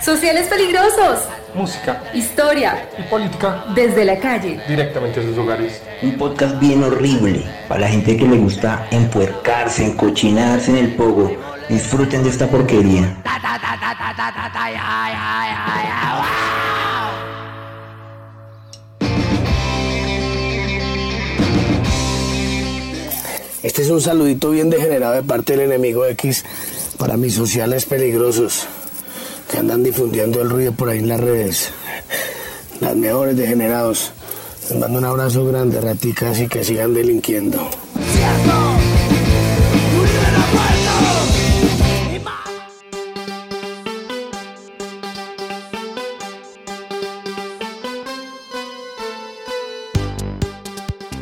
Sociales peligrosos. Música. Historia. Y política. Desde la calle. Directamente a sus hogares. Un podcast bien horrible para la gente que le gusta empuercarse, encochinarse en el pogo. Disfruten de esta porquería. Este es un saludito bien degenerado de parte del enemigo X para mis sociales peligrosos que andan difundiendo el ruido por ahí en las redes. Las mejores degenerados. Les mando un abrazo grande, raticas, y que sigan delinquiendo.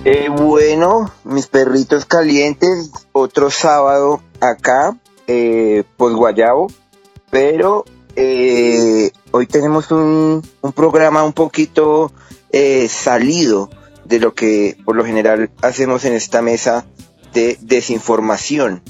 Eh, bueno, mis perritos calientes, otro sábado acá, eh, pues guayabo, pero eh, hoy tenemos un, un, programa un poquito eh, salido de lo que por lo general hacemos en esta mesa de desinformación.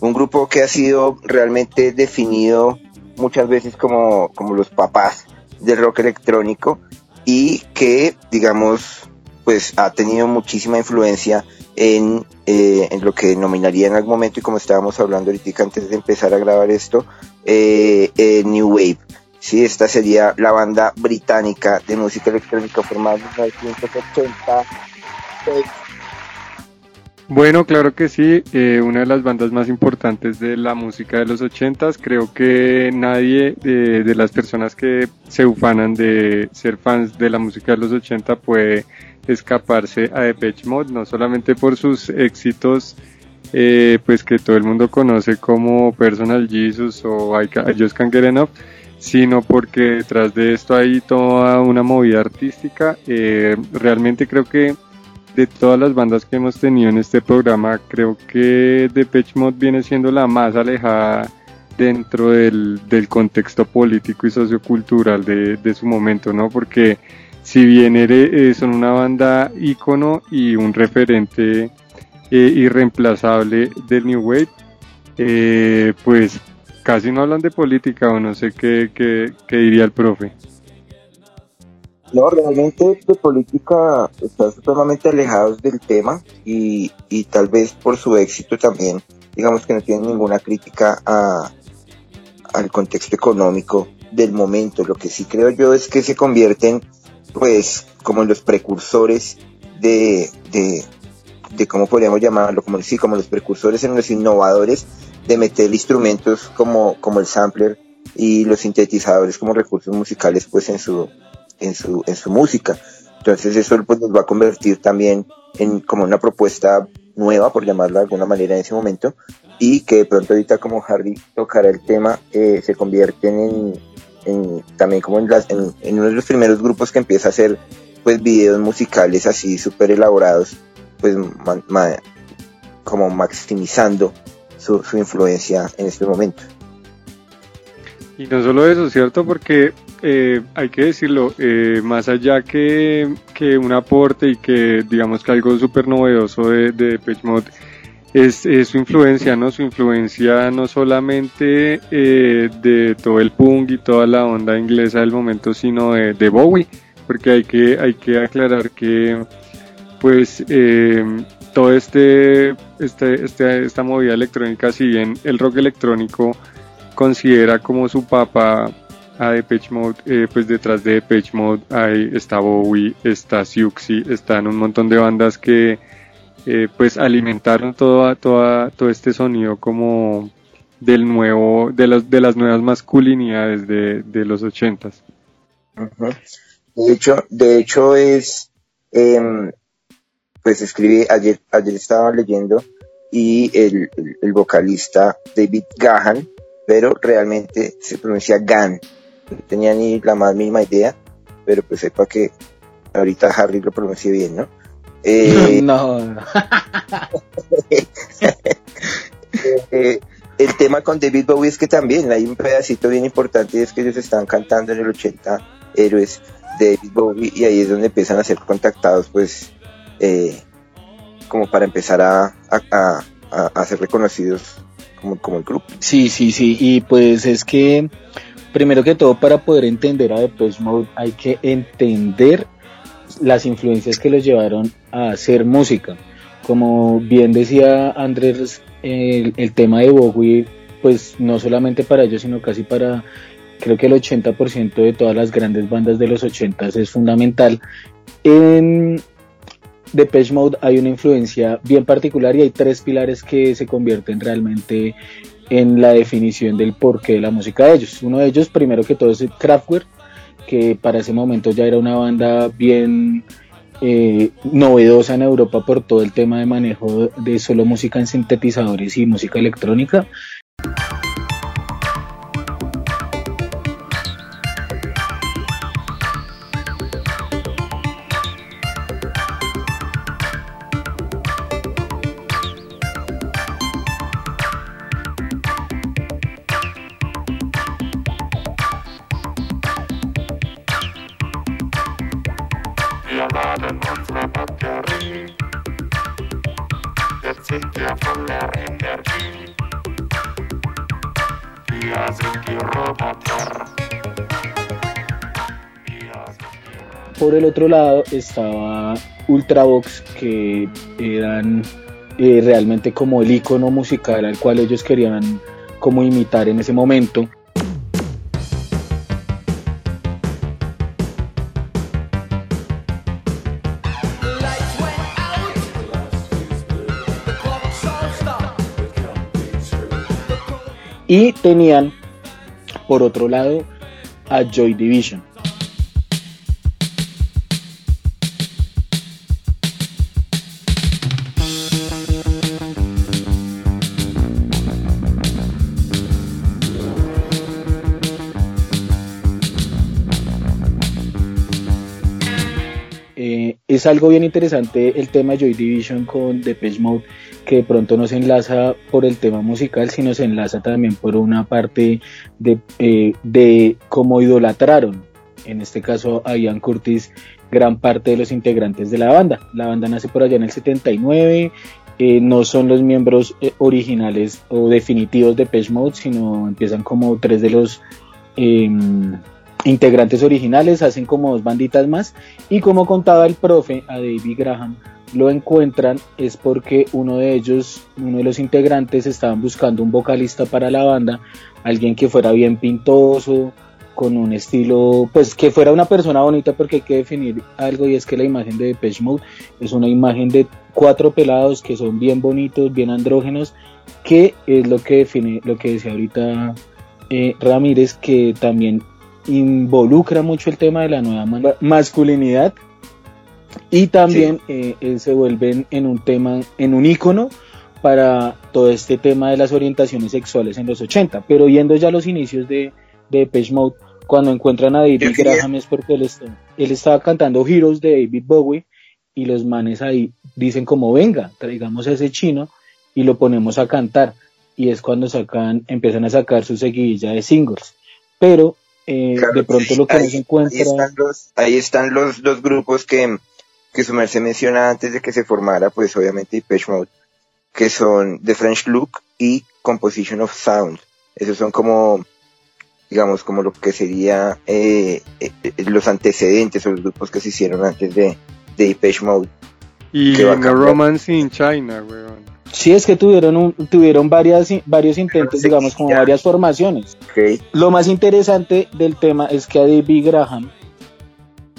Un grupo que ha sido realmente definido muchas veces como, como los papás del rock electrónico y que, digamos, pues ha tenido muchísima influencia en, eh, en, lo que nominaría en algún momento y como estábamos hablando ahorita antes de empezar a grabar esto, eh, eh, New Wave. Sí, esta sería la banda británica de música electrónica formada en 1980. Bueno, claro que sí, eh, una de las bandas más importantes de la música de los 80 creo que nadie de, de las personas que se ufanan de ser fans de la música de los 80 puede escaparse a Depeche Mode, no solamente por sus éxitos, eh, pues que todo el mundo conoce como Personal Jesus o I, Just Can't Get Enough, sino porque detrás de esto hay toda una movida artística. Eh, realmente creo que de todas las bandas que hemos tenido en este programa, creo que Depeche Mode viene siendo la más alejada dentro del, del contexto político y sociocultural de, de su momento, ¿no? Porque si bien eh, son una banda ícono y un referente eh, irreemplazable del New Wave, eh, pues casi no hablan de política o no sé qué, qué, qué, diría el profe. No, realmente de política están supremamente alejados del tema y, y tal vez por su éxito también, digamos que no tienen ninguna crítica a, al contexto económico del momento. Lo que sí creo yo es que se convierten pues como los precursores de, de, de cómo podríamos llamarlo, como sí, como los precursores en los innovadores de meter instrumentos como, como el sampler y los sintetizadores como recursos musicales pues en su, en su, en su música. Entonces eso pues nos va a convertir también en como una propuesta nueva, por llamarla de alguna manera en ese momento, y que de pronto ahorita como Harry tocará el tema, eh, se convierten en, también como en, las, en, uno de los primeros grupos que empieza a hacer pues videos musicales así súper elaborados, pues como maximizando su, influencia en este momento. Y no solo eso, ¿cierto? Porque eh, hay que decirlo, eh, más allá que, que, un aporte y que digamos que algo súper novedoso de, de es, su influencia, ¿no? Su influencia no solamente eh, de todo el punk y toda la onda inglesa del momento, sino de, Bowie, porque hay que, hay que aclarar que, pues, eh, todo este, este, este, esta movida electrónica, si bien el rock electrónico considera como su papá a Depeche Mode, eh, pues detrás de Depeche Mode hay, está Bowie, está Siouxsie, están un montón de bandas que eh, pues alimentaron todo, todo, todo este sonido como del nuevo, de las, de las nuevas masculinidades de, de los ochentas. De hecho, de hecho es, eh, pues escribí, ayer, ayer estaba leyendo y el, el, vocalista David Gahan, pero realmente se pronuncia Gan, no tenía ni la más mínima idea, pero pues sepa que ahorita Harry lo pronuncie bien, ¿no? Eh, no. eh, el tema con David Bowie es que también hay un pedacito bien importante y es que ellos están cantando en el 80 héroes de David Bowie y ahí es donde empiezan a ser contactados pues eh, como para empezar a, a, a, a, ser reconocidos como, como el grupo. Sí, sí, sí, y pues es que primero que todo para poder entender a Depeche Mode hay que entender las influencias que los llevaron a hacer música. Como bien decía Andrés, el, el tema de Bowie, pues no solamente para ellos, sino casi para creo que el 80% de todas las grandes bandas de los 80 es fundamental. En Depeche Mode hay una influencia bien particular y hay tres pilares que se convierten realmente en la definición del porqué de la música de ellos. Uno de ellos, primero que todo, es Kraftwerk, que para ese momento ya era una banda bien eh, novedosa en Europa por todo el tema de manejo de solo música en sintetizadores y música electrónica. Otro lado estaba Ultravox, que eran eh, realmente como el icono musical al cual ellos querían como imitar en ese momento. Y tenían, por otro lado, a Joy Division. Es algo bien interesante el tema Joy Division con Depeche Mode que de pronto no se enlaza por el tema musical, sino se enlaza también por una parte de, eh, de cómo idolatraron, en este caso a Ian Curtis, gran parte de los integrantes de la banda. La banda nace por allá en el 79, eh, no son los miembros eh, originales o definitivos de Page Mode, sino empiezan como tres de los em, integrantes originales, hacen como dos banditas más, y como contaba el profe a David Graham, lo encuentran es porque uno de ellos, uno de los integrantes, estaban buscando un vocalista para la banda, alguien que fuera bien pintoso, con un estilo, pues que fuera una persona bonita, porque hay que definir algo y es que la imagen de Depeche Mode es una imagen de cuatro pelados que son bien bonitos, bien andrógenos, que es lo que define, lo que decía ahorita eh, Ramírez, que también involucra mucho el tema de la nueva masculinidad y también sí. eh, eh, se vuelven en un tema, en un icono para todo este tema de las orientaciones sexuales en los 80. Pero yendo ya a los inicios de, de Depeche Mode, cuando encuentran a David Graham es porque él, está, él estaba cantando Heroes de David Bowie y los manes ahí dicen como venga, traigamos a ese chino y lo ponemos a cantar. Y es cuando sacan, empiezan a sacar su seguidilla de singles. Pero eh, claro, de pronto lo que ahí, no se encuentra... Ahí están los, ahí están los dos grupos que, que su merced menciona antes de que se formara, pues obviamente Depeche Mode, que son The French Look y Composition of Sound. Esos son como, digamos, como lo que sería eh, eh, los antecedentes o los grupos que se hicieron antes de, de Depeche Mode. Y No Romance in China, weón. Sí, es que tuvieron, un, tuvieron varias, varios intentos, digamos, como varias formaciones. Okay. Lo más interesante del tema es que a David Graham,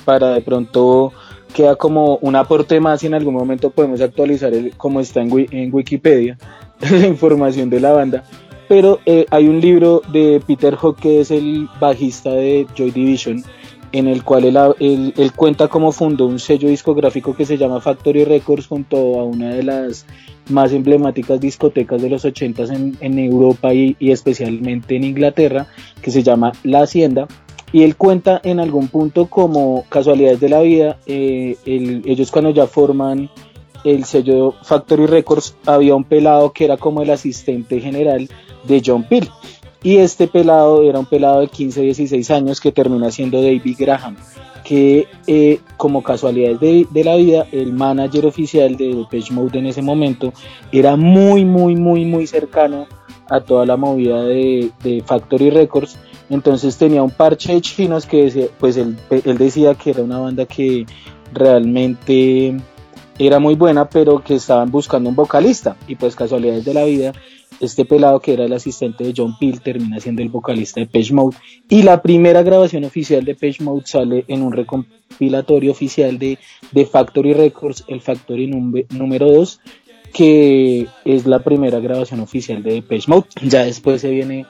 para de pronto queda como un aporte más y en algún momento podemos actualizar el, como está en, en Wikipedia la información de la banda. Pero eh, hay un libro de Peter Hook que es el bajista de Joy Division en el cual él, cuenta cómo fundó un sello discográfico que se llama Factory Records junto a una de las más emblemáticas discotecas de los 80 en, en Europa y, y, especialmente en Inglaterra, que se llama La Hacienda. Y él cuenta en algún punto como casualidades de la vida, eh, el, ellos cuando ya forman el sello Factory Records, había un pelado que era como el asistente general de John Peel y este pelado era un pelado de 15, 16 años que termina siendo David Graham, que eh, como casualidades de, la vida, el manager oficial de Depeche Mode en ese momento era muy, muy, muy, muy cercano a toda la movida de, de Factory Records. Entonces tenía un parche de chinos que decía, pues él, él decía que era una banda que realmente era muy buena, pero que estaban buscando un vocalista. Y pues casualidades de la vida, este pelado que era el asistente de John Peel termina siendo el vocalista de Page Mode. Y la primera grabación oficial de Page Mode sale en un recompilatorio oficial de, de Factory Records, el Factory número 2, que es la primera grabación oficial de Page Mode. Ya después se viene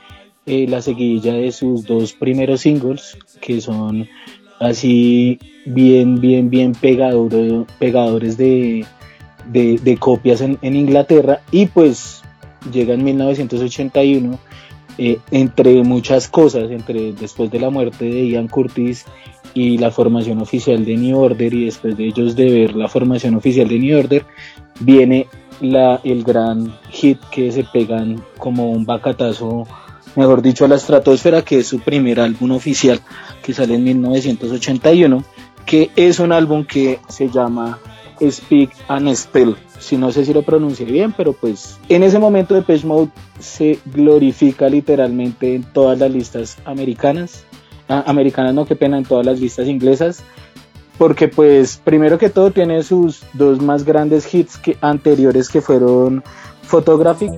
eh, la seguidilla de sus dos primeros singles, que son así bien, bien, bien pegadores, pegadores de, de, copias en, en, Inglaterra y pues llega en 1981 eh, entre muchas cosas, entre después de la muerte de Ian Curtis y la formación oficial de New Order y después de ellos de ver la formación oficial de New Order viene la, el gran hit que se pegan como un bacatazo mejor dicho, a la estratosfera, que es su primer álbum oficial, que sale en 1981, que es un álbum que se llama Speak and Spell. Si no sé si lo pronuncié bien, pero pues en ese momento de Page Mode se glorifica literalmente en todas las listas americanas. Ah, americanas no, qué pena, en todas las listas inglesas. Porque pues primero que todo tiene sus dos más grandes hits que, anteriores que fueron Photographic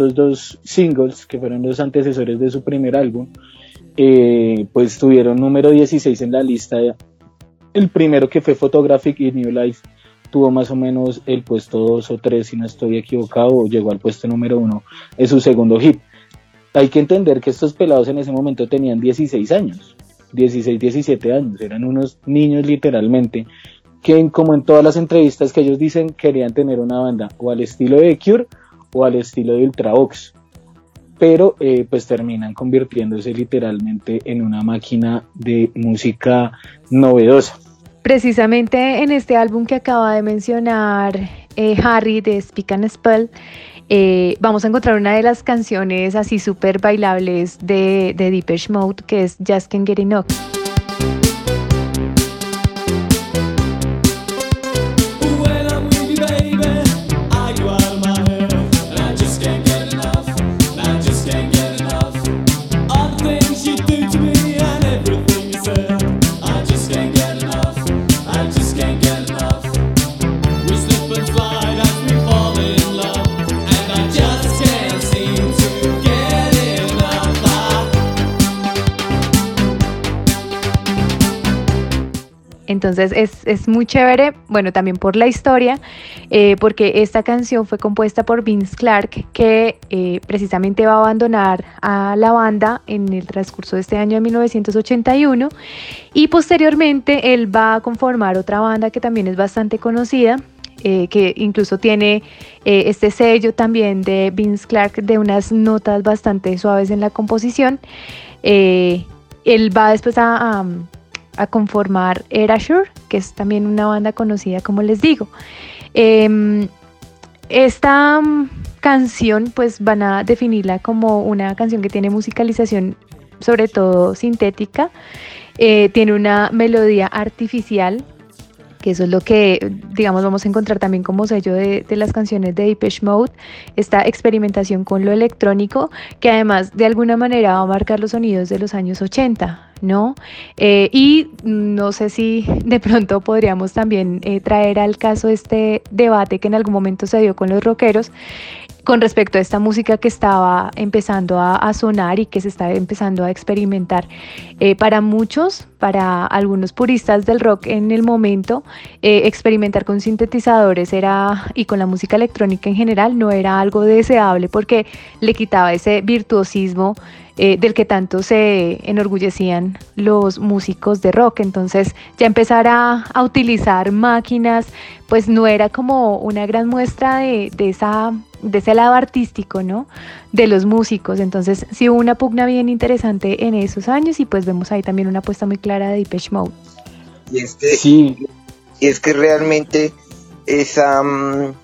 estos dos singles, que fueron los antecesores de su primer álbum, eh, pues tuvieron número 16 en la lista. El primero que fue Photographic y New Life tuvo más o menos el puesto 2 o 3, si no estoy equivocado, llegó al puesto número 1, es su segundo hit. Hay que entender que estos pelados en ese momento tenían 16 años, 16, 17 años, eran unos niños literalmente, que como en todas las entrevistas que ellos dicen, querían tener una banda o al estilo de Cure o al estilo de Ultravox, pero eh, pues terminan convirtiéndose literalmente en una máquina de música novedosa. Precisamente en este álbum que acaba de mencionar eh, Harry de Speak and Spell, eh, vamos a encontrar una de las canciones así súper bailables de, de Deepesh Mode, que es Just Can't Get Enough. Entonces es, muy chévere, bueno, también por la historia, eh, porque esta canción fue compuesta por Vince Clark, que eh, precisamente va a abandonar a la banda en el transcurso de este año de 1981 y posteriormente él va a conformar otra banda que también es bastante conocida, eh, que incluso tiene este sello también de Vince Clark de unas notas bastante suaves en la composición. él va después a conformar Erasure, que es también una banda conocida, como les digo. Em, esta, canción pues van a definirla como una canción que tiene musicalización sobre todo sintética, eh, tiene una melodía artificial que eso es lo que, digamos, vamos a encontrar también como sello de, las canciones de Depeche Mode, esta experimentación con lo electrónico, que además de alguna manera va a marcar los sonidos de los años 80, ¿no? Eh, y no sé si de pronto podríamos también eh, traer al caso este debate que en algún momento se dio con los rockeros, con respecto a esta música que estaba empezando a, sonar y que se estaba empezando a experimentar. Eh, para muchos, para algunos puristas del rock en el momento, eh, experimentar con sintetizadores era y con la música electrónica en general no era algo deseable porque le quitaba ese virtuosismo eh, del que tanto se enorgullecían los músicos de rock. Entonces ya empezar a, utilizar máquinas, pues no era como una gran muestra de, esa, de ese lado artístico, ¿no? De los músicos. Entonces sí hubo una pugna bien interesante en esos años y pues vemos ahí también una apuesta muy clara de Depeche Mode. Y es que, sí. y es que realmente esa... Mm,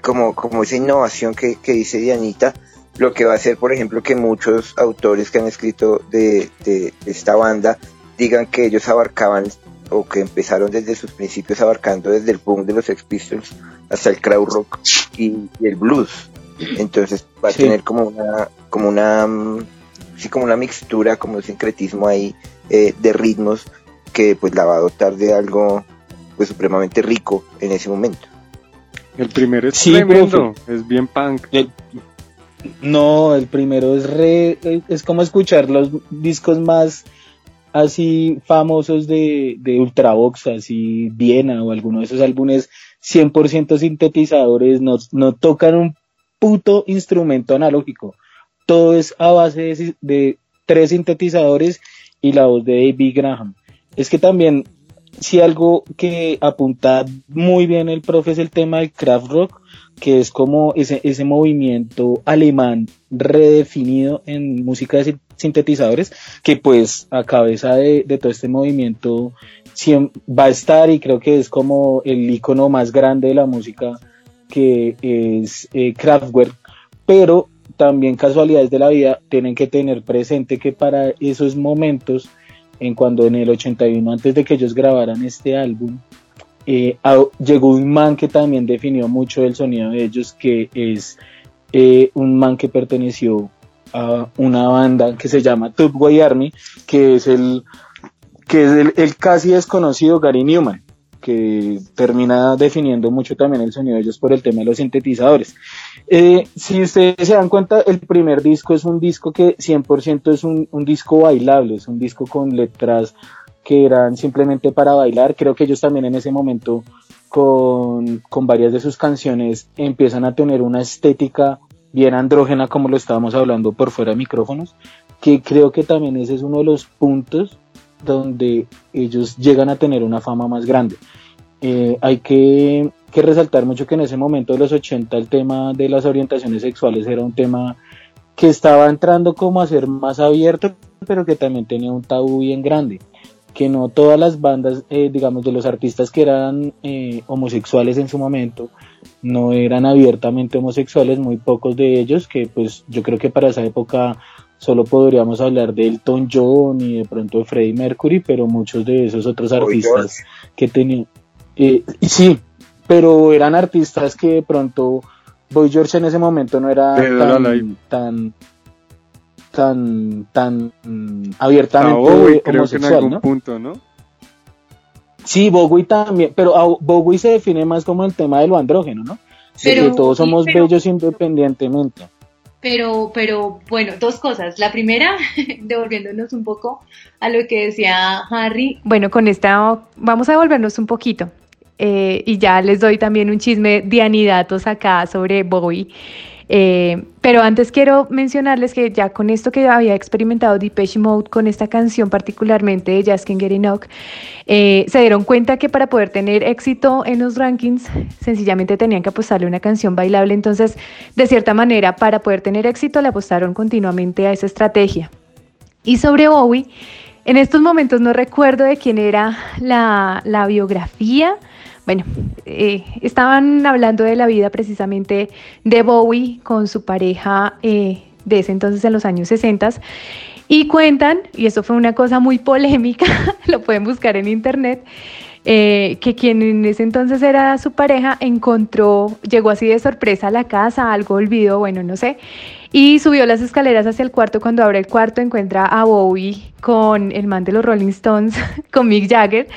como, como esa innovación que, que dice Dianita, lo que va a hacer, por ejemplo, que muchos autores que han escrito de, esta banda digan que ellos abarcaban o que empezaron desde sus principios abarcando desde el boom de los Sex Pistols hasta el crowd rock y, el blues. Entonces va a tener como una, como una, mm, sí, como una mixtura, como un sincretismo ahí eh, de ritmos que pues la va a dotar de algo pues supremamente rico en ese momento. El primero es tremendo, es bien punk. No, el primero es re, es como escuchar los discos más así famosos de, de Ultravox, así Viena o alguno de esos álbumes 100% sintetizadores, no, no tocan un puto instrumento analógico. Todo es a base de, de tres sintetizadores y la voz de David Graham. Es que también, si algo que apunta muy bien el profe es el tema del craft rock, que es como ese, ese movimiento alemán redefinido en música de sintetizadores, que pues a cabeza de, todo este movimiento va a estar y creo que es como el icono más grande de la música que es eh, Kraftwerk, pero también casualidades de la vida tienen que tener presente que para esos momentos, en cuando en el 81, antes de que ellos grabaran este álbum, eh, llegó un man que también definió mucho el sonido de ellos, que es eh, un man que perteneció a una banda que se llama Tubway Army, que es el que es el, casi desconocido Gary Newman, que termina definiendo mucho también el sonido de ellos por el tema de los sintetizadores. Eh, si ustedes se dan cuenta, el primer disco es un disco que 100% es un, un disco bailable, es un disco con letras que eran simplemente para bailar. Creo que ellos también en ese momento con, varias de sus canciones empiezan a tener una estética bien andrógena como lo estábamos hablando por fuera de micrófonos, que creo que también ese es uno de los puntos donde ellos llegan a tener una fama más grande. Eh, hay que, resaltar mucho que en ese momento de los 80 el tema de las orientaciones sexuales era un tema que estaba entrando como a ser más abierto, pero que también tenía un tabú bien grande que no todas las bandas, eh, digamos, de los artistas que eran eh, homosexuales en su momento, no eran abiertamente homosexuales, muy pocos de ellos, que pues yo creo que para esa época solo podríamos hablar de Elton John y de pronto de Freddie Mercury, pero muchos de esos otros artistas que tenían... Eh, sí, pero eran artistas que de pronto Boy George en ese momento no era tan tan, tan abiertamente homosexual, ¿no? punto, ¿no? Sí, Bowie también, pero Bowie se define más como el tema de lo andrógeno, ¿no? Pero, que todos somos bellos independientemente. Pero, pero, bueno, dos cosas. La primera, devolviéndonos un poco a lo que decía Harry. Bueno, con esta vamos a devolvernos un poquito. Eh, y ya les doy también un chisme de anidatos acá sobre Bowie. Eh, pero antes quiero mencionarles que ya con esto que había experimentado Depeche Mode con esta canción particularmente de Just Can't Get Enough, eh, se dieron cuenta que para poder tener éxito en los rankings sencillamente tenían que apostarle una canción bailable. Entonces, de cierta manera, para poder tener éxito le apostaron continuamente a esa estrategia. Y sobre Bowie, en estos momentos no recuerdo de quién era la, la biografía, bueno, eh, estaban hablando de la vida precisamente de Bowie con su pareja de ese entonces en los años 60 y cuentan, y eso fue una cosa muy polémica, lo pueden buscar en internet, eh, que quien en ese entonces era su pareja encontró, llegó así de sorpresa a la casa, algo olvidó, bueno, no sé, y subió las escaleras hacia el cuarto. Cuando abre el cuarto encuentra a Bowie con el man de los Rolling Stones, con Mick Jagger,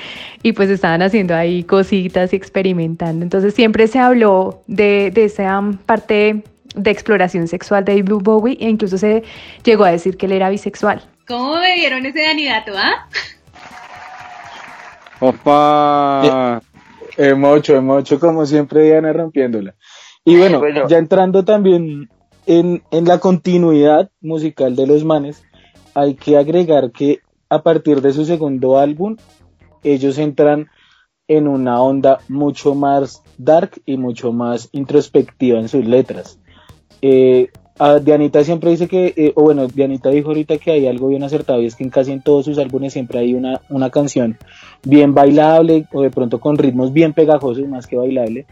y pues estaban haciendo ahí cositas y experimentando. Entonces siempre se habló de, de esa parte de exploración sexual de David Bowie e incluso se llegó a decir que él era bisexual. ¿Cómo me dieron ese anidato, ah? Opa. Eh, emocho, emocho, como siempre, Diana rompiéndola. Y bueno, ya entrando también en, en la continuidad musical de los manes, hay que agregar que a partir de su segundo álbum, ellos entran en una onda mucho más dark y mucho más introspectiva en sus letras. Eh, Dianita siempre dice que, eh, o bueno, Dianita dijo ahorita que hay algo bien acertado y es que en casi en todos sus álbumes siempre hay una, una canción bien bailable o de pronto con ritmos bien pegajosos más que bailable,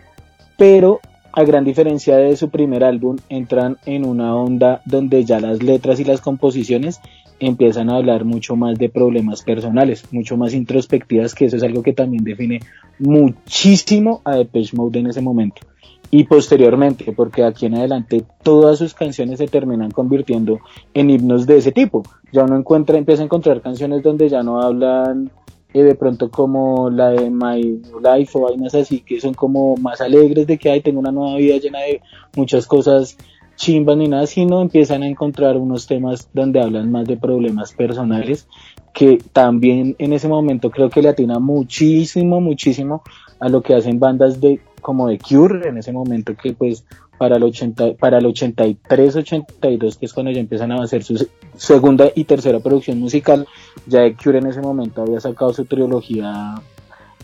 pero a gran diferencia de su primer álbum entran en una onda donde ya las letras y las composiciones empiezan a hablar mucho más de problemas personales, mucho más introspectivas, que eso es algo que también define muchísimo a Depeche Mode en ese momento y posteriormente, porque aquí en adelante todas sus canciones se terminan convirtiendo en himnos de ese tipo. Ya uno encuentra, empieza a encontrar canciones donde ya no hablan eh, de pronto como la de My Life o vainas así, que son como más alegres de que hay, tengo una nueva vida llena de muchas cosas chimbas ni nada, sino empiezan a encontrar unos temas donde hablan más de problemas personales, que también en ese momento creo que le atina muchísimo, muchísimo a lo que hacen bandas de como de Cure en ese momento que pues para el 80, para el 83, 82 que es cuando ya empiezan a hacer su segunda y tercera producción musical, ya de Cure en ese momento había sacado su trilogía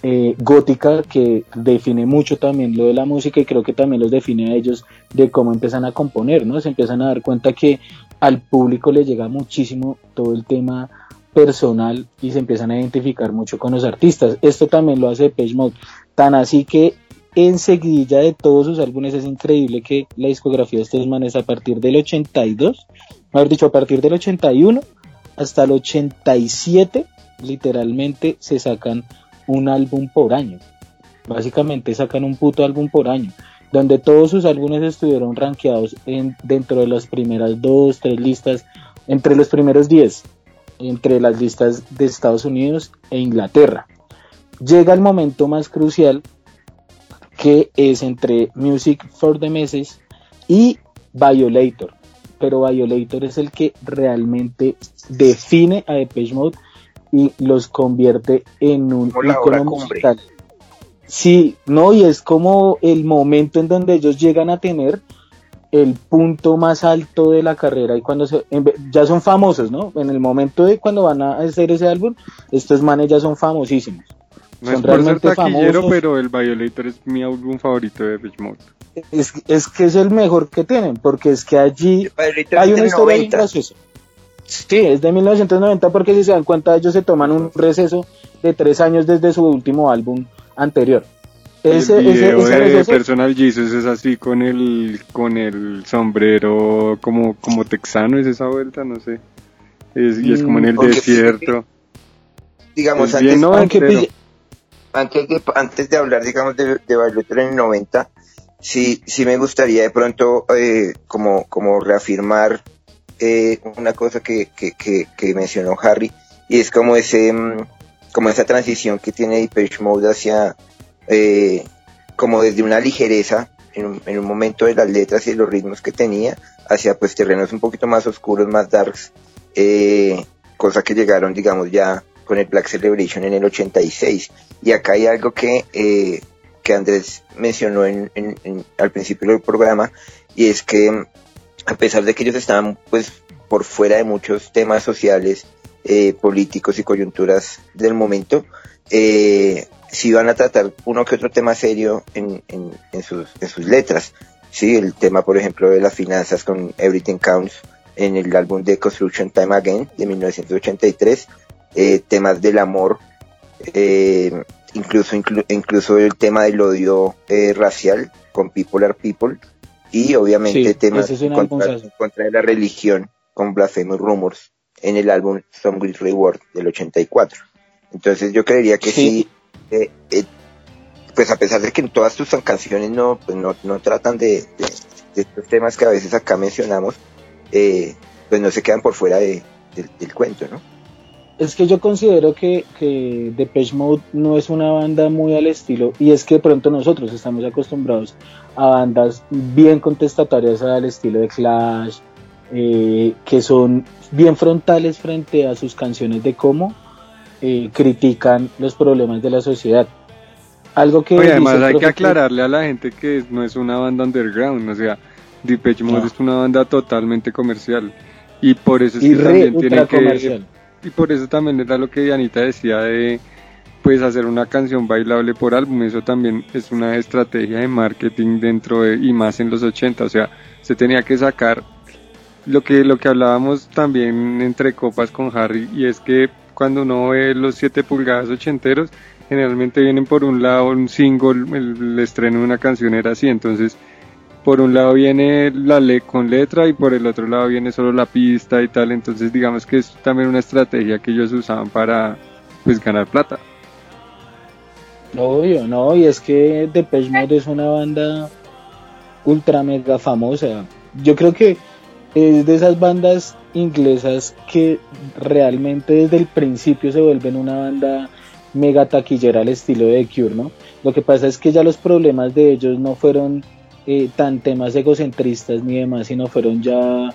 eh, gótica que define mucho también lo de la música y creo que también los define a ellos de cómo empiezan a componer, ¿no? Se empiezan a dar cuenta que al público le llega muchísimo todo el tema personal y se empiezan a identificar mucho con los artistas. Esto también lo hace Page Mode, tan así que enseguida de todos sus álbumes es increíble que la discografía de estos manes a partir del 82, mejor dicho, a partir del 81 hasta el 87, literalmente se sacan un álbum por año. Básicamente sacan un puto álbum por año, donde todos sus álbumes estuvieron rankeados en, dentro de las primeras dos, tres listas, entre los primeros 10, entre las listas de Estados Unidos e Inglaterra. Llega el momento más crucial que es entre Music for the Message y Violator. Pero Violator es el que realmente define a Depeche Mode y los convierte en un icono musical. Sí, no, y es como el momento en donde ellos llegan a tener el punto más alto de la carrera y cuando se, ya son famosos, ¿no? En el momento de cuando van a hacer ese álbum, estos manes ya son famosísimos. No es por ser taquillero, pero el Violator es mi álbum favorito de Beach Mode. Es, es, que es el mejor que tienen, porque es que allí hay una historia bien graciosa. Sí, es de 1990 porque si se dan cuenta ellos se toman un receso de tres años desde su último álbum anterior. Ese, el video de Personal Jesus es así con el con el sombrero como como texano es esa vuelta, no sé. Es, y es como en el desierto. Digamos, antes, no, antes de, antes de hablar, digamos, de, de en el 90, sí, sí me gustaría de pronto eh, como, como reafirmar eh, una cosa que, que, mencionó Harry, y es como ese mm, como esa transición que tiene Depeche Mode hacia eh, como desde una ligereza en un, en un, momento de las letras y los ritmos que tenía hacia pues terrenos un poquito más oscuros, más darks, eh, cosa que llegaron digamos ya con el Black Celebration en el 86. Y acá hay algo que, eh, que Andrés mencionó en, al principio del programa, y es que a pesar de que ellos estaban pues por fuera de muchos temas sociales, eh, políticos y coyunturas del momento, eh, si van a tratar uno que otro tema serio en, en, sus, en sus letras. Sí, el tema, por ejemplo, de las finanzas con Everything Counts en el álbum de Construction Time Again de 1983, eh, temas del amor eh, incluso, incluso el tema del odio eh, racial con People Are People y obviamente temas en contra, contra, la religión con Blasphemous Rumors en el álbum Some Great Reward del 84. Entonces yo creería que sí, eh, eh, pues a pesar de que todas tus canciones no, pues no, no tratan de, estos temas que a veces acá mencionamos, eh, pues no se quedan por fuera de, del cuento, ¿no? Es que yo considero que, que Depeche Mode no es una banda muy al estilo, y es que de pronto nosotros estamos acostumbrados a bandas bien contestatarias al estilo de Clash, eh, que son bien frontales frente a sus canciones de cómo eh, critican los problemas de la sociedad. Algo que además hay que aclararle a la gente que no es una banda underground, o sea, Depeche Mode es una banda totalmente comercial y por eso es que también tiene que y por eso también era lo que Dianita decía de pues hacer una canción bailable por álbum, eso también es una estrategia de marketing dentro de, y más en los 80, o sea, se tenía que sacar lo que lo que hablábamos también entre copas con Harry y es que cuando uno ve los 7 pulgadas ochenteros, generalmente vienen por un lado un single, el, estreno de una canción era así, entonces por un lado viene la le con letra y por el otro lado viene solo la pista y tal, entonces digamos que es también una estrategia que ellos usaban para pues ganar plata. Obvio, no, y es que Depeche Mode es una banda ultra mega famosa. Yo creo que es de esas bandas inglesas que realmente desde el principio se vuelven una banda mega taquillera al estilo de Cure, ¿no? Lo que pasa es que ya los problemas de ellos no fueron eh, tan temas egocentristas ni demás, sino fueron ya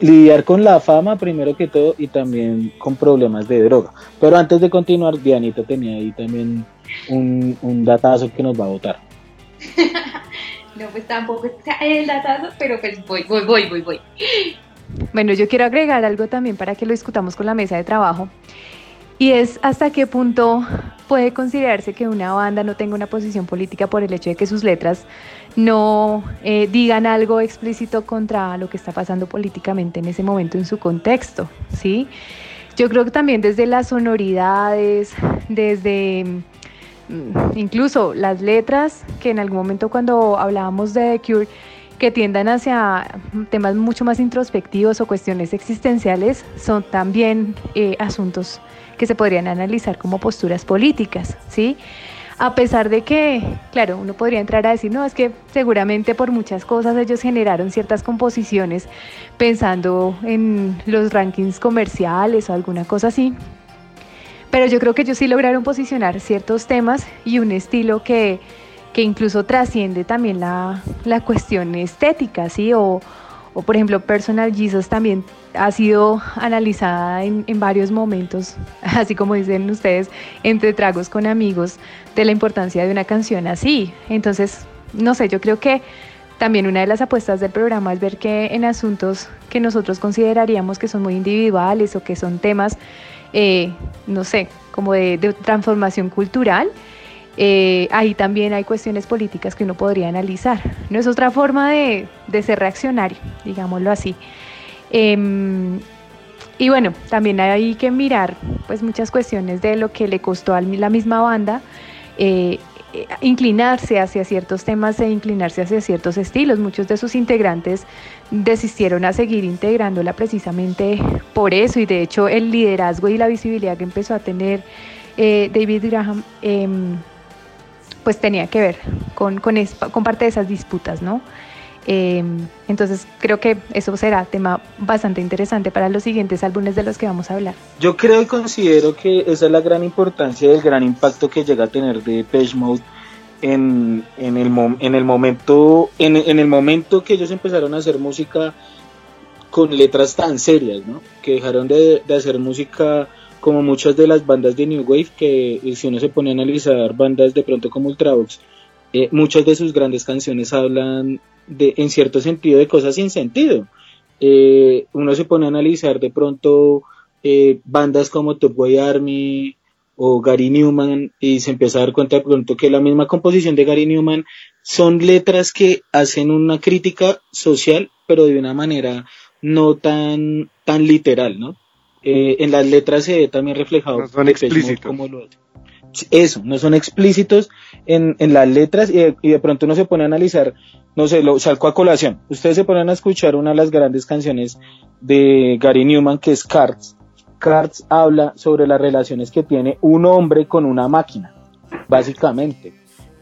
lidiar con la fama primero que todo y también con problemas de droga. Pero antes de continuar, Dianita tenía ahí también un, un datazo que nos va a votar. no, pues tampoco el datazo, pero pues voy, voy, voy, voy, voy. Bueno, yo quiero agregar algo también para que lo discutamos con la mesa de trabajo. Y es hasta qué punto puede considerarse que una banda no tenga una posición política por el hecho de que sus letras no eh, digan algo explícito contra lo que está pasando políticamente en ese momento en su contexto, ¿sí? Yo creo que también desde las sonoridades, desde mm, incluso las letras, que en algún momento cuando hablábamos de The Cure, que tiendan hacia temas mucho más introspectivos o cuestiones existenciales, son también eh, asuntos que se podrían analizar como posturas políticas, ¿sí? A pesar de que, claro, uno podría entrar a decir, no, es que seguramente por muchas cosas ellos generaron ciertas composiciones pensando en los rankings comerciales o alguna cosa así. Pero yo creo que ellos sí lograron posicionar ciertos temas y un estilo que, que incluso trasciende también la, la cuestión estética, ¿sí? O, o por ejemplo Personal Jesus también ha sido analizada en, varios momentos, así como dicen ustedes, entre tragos con amigos, de la importancia de una canción así. Entonces, no sé, yo creo que también una de las apuestas del programa es ver que en asuntos que nosotros consideraríamos que son muy individuales o que son temas, eh, no sé, como de transformación cultural, eh, ahí también hay cuestiones políticas que uno podría analizar. No es otra forma de, ser reaccionario, digámoslo así. Em, y bueno, también hay que mirar pues muchas cuestiones de lo que le costó a la misma banda eh, eh, inclinarse hacia ciertos temas e inclinarse hacia ciertos estilos. Muchos de sus integrantes desistieron a seguir integrándola precisamente por eso y de hecho el liderazgo y la visibilidad que empezó a tener David Graham em, pues tenía que ver con, con, parte de esas disputas, ¿no? Em, entonces creo que eso será tema bastante interesante para los siguientes álbumes de los que vamos a hablar. Yo creo y considero que esa es la gran importancia y el gran impacto que llega a tener de Page Mode en, en, el, en, el momento, en, en, el momento que ellos empezaron a hacer música con letras tan serias, ¿no? Que dejaron de, de hacer música como muchas de las bandas de New Wave, que eh, si uno se pone a analizar bandas de pronto como Ultravox, eh, muchas de sus grandes canciones hablan de, en cierto sentido de cosas sin sentido. Eh, uno se pone a analizar de pronto bandas como Top Boy Army o Gary Newman y se empieza a dar cuenta de pronto que la misma composición de Gary Newman son letras que hacen una crítica social, pero de una manera no tan, tan literal, ¿no? Eh, en las letras se ve también reflejado no son explícitos. Como lo eso, no son explícitos en, en las letras y de, y de, pronto uno se pone a analizar, no sé, lo salco a colación. Ustedes se ponen a escuchar una de las grandes canciones de Gary Newman que es Cards. Cards habla sobre las relaciones que tiene un hombre con una máquina, básicamente.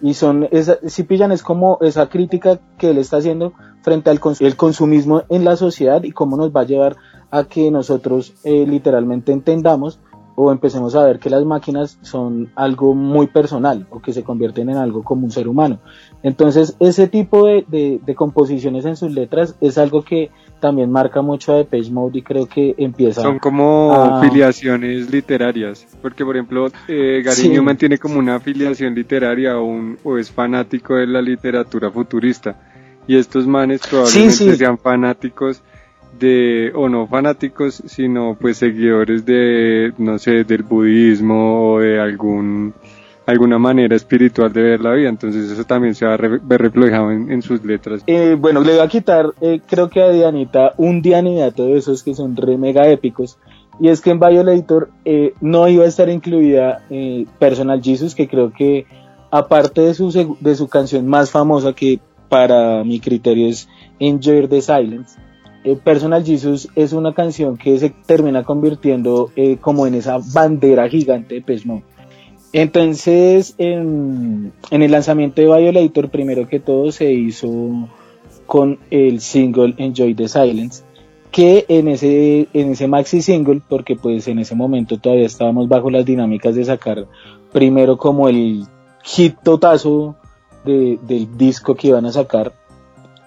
Y son, esa, si pillan, es como esa crítica que él está haciendo frente al el consumismo en la sociedad y cómo nos va a llevar a que nosotros eh, literalmente entendamos o empecemos a ver que las máquinas son algo muy personal o que se convierten en algo como un ser humano. Entonces, ese tipo de, de, de composiciones en sus letras es algo que también marca mucho a Depeche Mode y creo que empieza Son como a- filiaciones literarias, porque por ejemplo eh, Gary Sí. Newman tiene como una afiliación literaria o, un- o es fanático de la literatura futurista y estos manes probablemente sí. sean fanáticos de, o no fanáticos, sino pues seguidores de, no sé, del budismo o de algún alguna manera espiritual de ver la vida, entonces eso también se va a re- ver reflejado en, en sus letras. Eh, bueno, le voy a quitar, eh, creo que a Dianita, un Dianidato de esos que son re mega épicos. Y es que en Violator eh, no iba a estar incluida eh, Personal Jesus, que creo que aparte de su, de su canción más famosa, que para mi criterio es Enjoy the Silence, eh, Personal Jesus es una canción que se termina convirtiendo eh, como en esa bandera gigante de Mode. Entonces, en, en el lanzamiento de Violator, primero que todo se hizo con el single Enjoy the Silence, que en ese, en ese maxi single, porque pues en ese momento todavía estábamos bajo las dinámicas de sacar primero como el hit totazo de- del disco que iban a sacar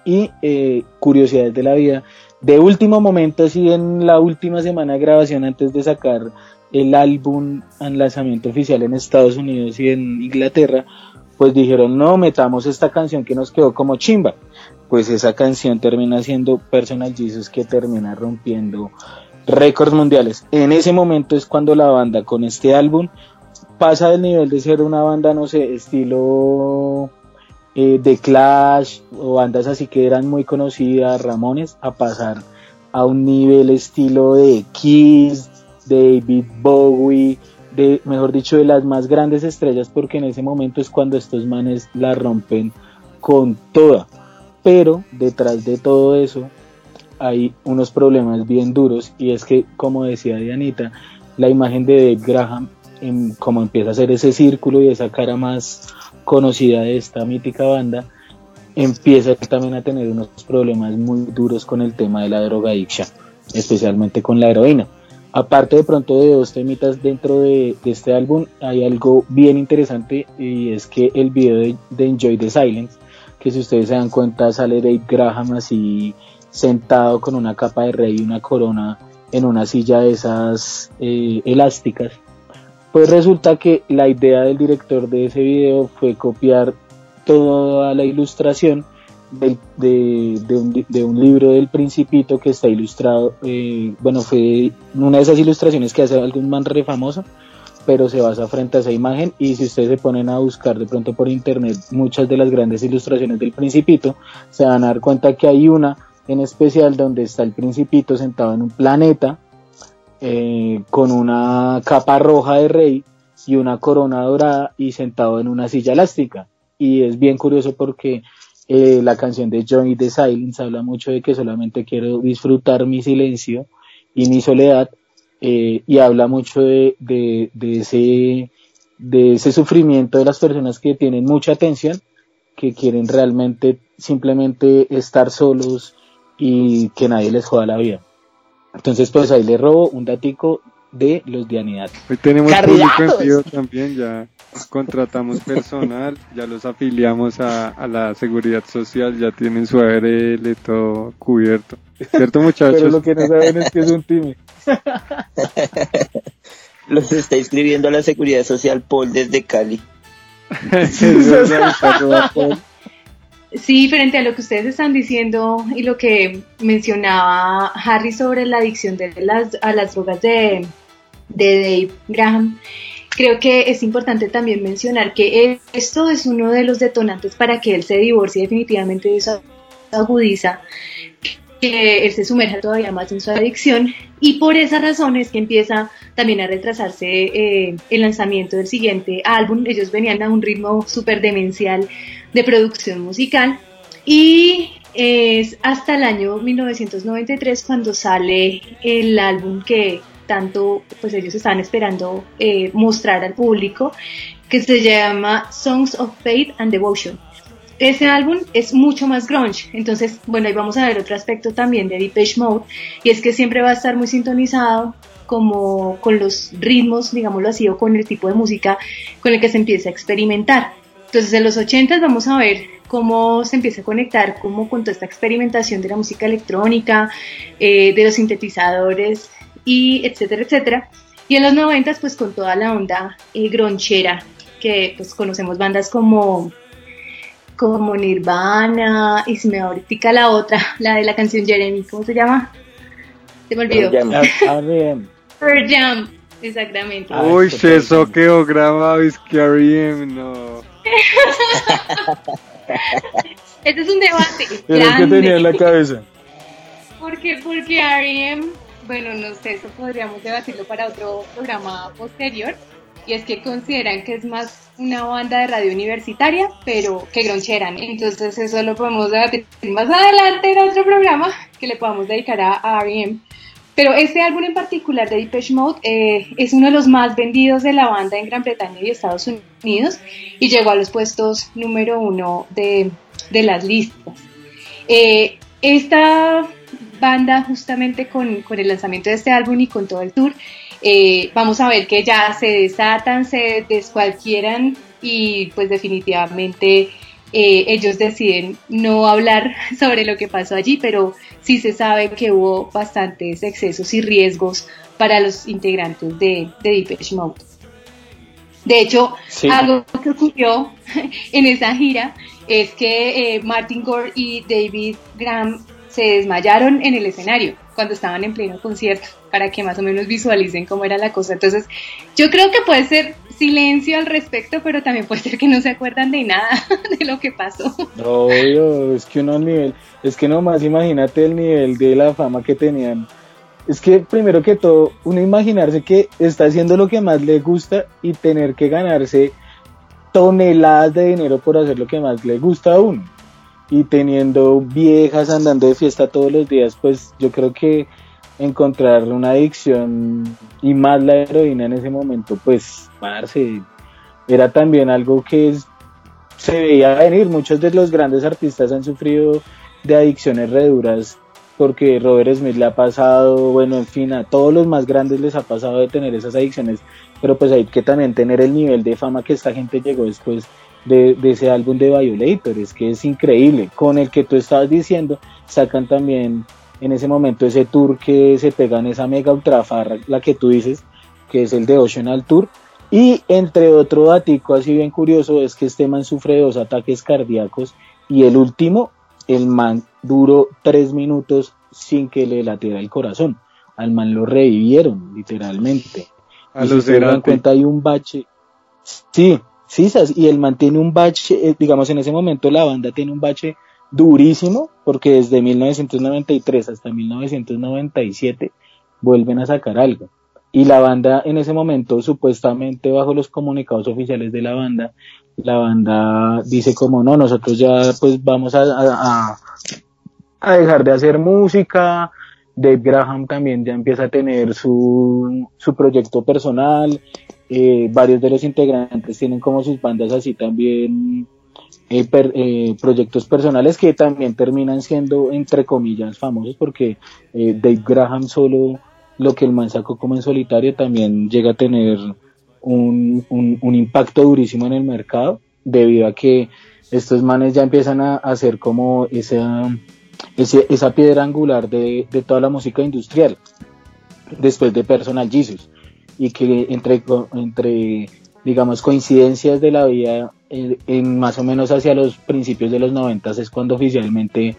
y eh, curiosidades de la vida. De último momento, así en la última semana de grabación antes de sacar el álbum en lanzamiento oficial en Estados Unidos y en Inglaterra, pues dijeron, no, metamos esta canción que nos quedó como chimba. Pues esa canción termina siendo Personal Jesus que termina rompiendo récords mundiales. En ese momento es cuando la banda con este álbum pasa del nivel de ser una banda, no sé, estilo eh, de Clash o bandas así que eran muy conocidas, Ramones, a pasar a un nivel estilo de Kiss, David Bowie, de, mejor dicho, de las más grandes estrellas, porque en ese momento es cuando estos manes la rompen con toda. Pero detrás de todo eso hay unos problemas bien duros y es que, como decía Dianita, la imagen de Dave Graham, em, como empieza a hacer ese círculo y esa cara más conocida de esta mítica banda, empieza también a tener unos problemas muy duros con el tema de la drogadicción, especialmente con la heroína. Aparte de pronto de dos temitas dentro de, este álbum, hay algo bien interesante y es que el video de, de Enjoy the Silence, que si ustedes se dan cuenta sale Dave Graham así sentado con una capa de rey y una corona en una silla de esas eh, elásticas. Pues resulta que la idea del director de ese video fue copiar toda la ilustración del- de, de un, de un libro del Principito que está ilustrado, eh, bueno, fue una de esas ilustraciones que hace algún man re famoso, pero se basa frente a esa imagen y si ustedes se ponen a buscar de pronto por internet muchas de las grandes ilustraciones del Principito, se van a dar cuenta que hay una en especial donde está el Principito sentado en un planeta eh, con una capa roja de rey y una corona dorada y sentado en una silla elástica. Y es bien curioso porque eh, la canción de Johnny the Silence habla mucho de que solamente quiero disfrutar mi silencio y mi soledad eh, y habla mucho de, de, de ese, de ese sufrimiento de las personas que tienen mucha atención, que quieren realmente simplemente estar solos y que nadie les joda la vida. Entonces, pues ahí le robo un datico de los Dianidatos. Hoy tenemos público en vivo también, ya contratamos personal, ya los afiliamos a, a la seguridad social, ya tienen su ARL todo cubierto. ¿Cierto muchachos? Pero lo que no saben es que es un time. Los está inscribiendo a la Seguridad Social Paul desde Cali. Sí, frente a lo que ustedes están diciendo y lo que mencionaba Harry sobre la adicción de las, a las drogas de, de Dave Graham, creo que es importante también mencionar que esto es uno de los detonantes para que él se divorcie definitivamente eso agudiza que él se sumerja todavía más en su adicción y por esa razón es que empieza también a retrasarse eh, el lanzamiento del siguiente álbum. Ellos venían a un ritmo súper demencial de producción musical y es hasta el año 1993 cuando sale el álbum que tanto pues ellos estaban esperando eh, mostrar al público que se llama Songs of Faith and Devotion. Ese álbum es mucho más grunge, entonces, bueno, ahí vamos a ver otro aspecto también de Depeche Mode, y es que siempre va a estar muy sintonizado como con los ritmos, digámoslo así, o con el tipo de música con el que se empieza a experimentar. Entonces, en los 80 vamos a ver cómo se empieza a conectar como con toda esta experimentación de la música electrónica, eh, de los sintetizadores, y etcétera, etcétera. Y en los 90 pues con toda la onda eh, gronchera, que pues conocemos bandas como como Nirvana, y si me ahorita la otra, la de la canción Jeremy, ¿cómo se llama? Se me olvidó. Pearl Jam, exactamente. Uy, eso quedó grabado, es que R.E.M., no. este es un debate. Pero que tenía en la cabeza. Porque, porque R.E.M., bueno, no sé, eso podríamos debatirlo para otro programa posterior y es que consideran que es más una banda de radio universitaria, pero que groncheran. Entonces eso lo podemos debatir más adelante en otro programa que le podamos dedicar a, R.E.M. Pero este álbum en particular de Depeche Mode eh, es uno de los más vendidos de la banda en Gran Bretaña y Estados Unidos y llegó a los puestos número uno de, de las listas. Eh, esta banda justamente con, con el lanzamiento de este álbum y con todo el tour eh, vamos a ver que ya se desatan, se descualquieran y pues definitivamente eh, ellos deciden no hablar sobre lo que pasó allí, pero sí se sabe que hubo bastantes excesos y riesgos para los integrantes de, de Depeche Mode. De hecho, algo que ocurrió en esa gira es que eh, Martin Gore y David Graham se desmayaron en el escenario cuando estaban en pleno concierto, para que más o menos visualicen cómo era la cosa. Entonces, yo creo que puede ser silencio al respecto, pero también puede ser que no se acuerdan de nada de lo que pasó. Obvio, es que uno al nivel, es que nomás imagínate el nivel de la fama que tenían. Es que primero que todo, uno imaginarse que está haciendo lo que más le gusta y tener que ganarse toneladas de dinero por hacer lo que más le gusta a uno y teniendo viejas andando de fiesta todos los días, pues yo creo que encontrar una adicción y más la heroína en ese momento, pues, parce, era también algo que se veía venir. Muchos de los grandes artistas han sufrido de adicciones reduras porque Robert Smith le ha pasado, bueno, en fin, a todos los más grandes les ha pasado de tener esas adicciones, pero pues hay que también tener el nivel de fama que esta gente llegó después de, ese álbum de Violator, es que es increíble. Con el que tú estabas diciendo, sacan también en ese momento ese tour que se pegan esa mega ultrafarra, la que tú dices, que es el de Oceanal Tour. Y entre otro datico así bien curioso es que este man sufre dos ataques cardíacos y el último, el man duró tres minutos sin que le latiera el corazón. Al man lo revivieron, literalmente. A y los si se dan cuenta hay un bache. Sí, Sí, y él mantiene un bache, eh, digamos en ese momento la banda tiene un bache durísimo, porque desde 1993 hasta 1997 vuelven a sacar algo. Y la banda en ese momento, supuestamente bajo los comunicados oficiales de la banda, la banda dice como no, nosotros ya pues vamos a, a, dejar de hacer música, Dave Graham también ya empieza a tener su, su proyecto personal, eh, varios de los integrantes tienen como sus bandas así también eh, eh, proyectos personales que también terminan siendo entre comillas famosos porque Dave Graham solo lo que el man sacó como en solitario también llega a tener un, un, impacto durísimo en el mercado debido a que estos manes ya empiezan a hacer como esa, esa piedra angular de, de toda la música industrial después de Personal Jesus y que entre, entre digamos, coincidencias de la vida, en más o menos hacia los principios de los noventas es cuando oficialmente